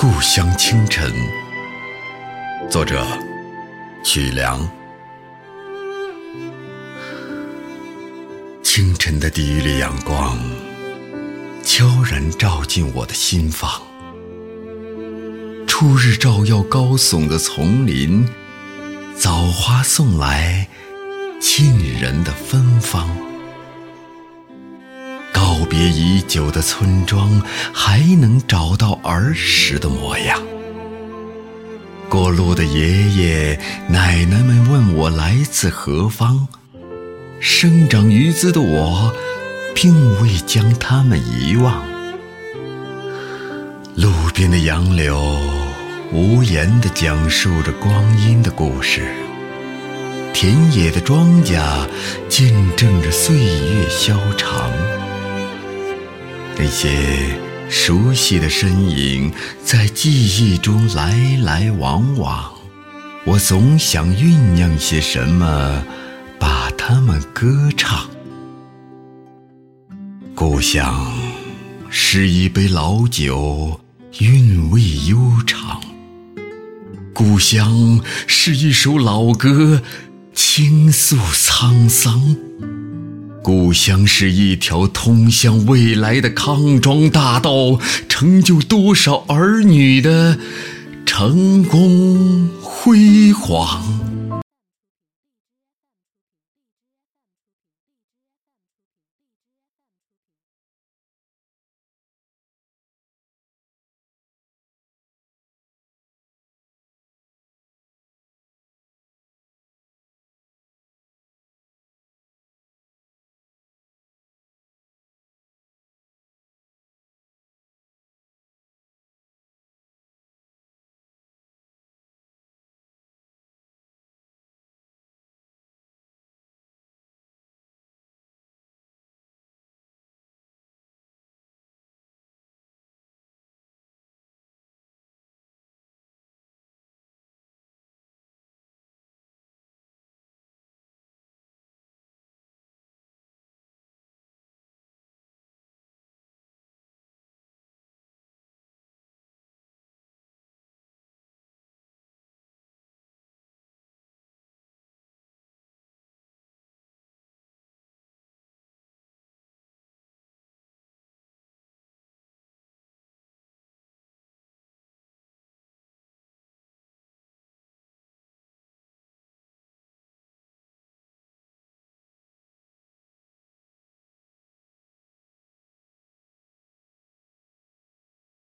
故乡清晨，作者曲梁。清晨的第一缕阳光，悄然照进我的心房。初日照耀高耸的丛林，早花送来沁人的芬芳。别已久的村庄，还能找到儿时的模样。过路的爷爷奶奶们问我来自何方，生长于兹的我，并未将他们遗忘。路边的杨柳无言地讲述着光阴的故事，田野的庄稼见证着岁月消长。那些熟悉的身影在记忆中来来往往，我总想酝酿些什么，把它们歌唱。故乡是一杯老酒，韵味悠长；故乡是一首老歌，倾诉沧桑。故乡是一条通向未来的康庄大道，成就多少儿女的成功辉煌。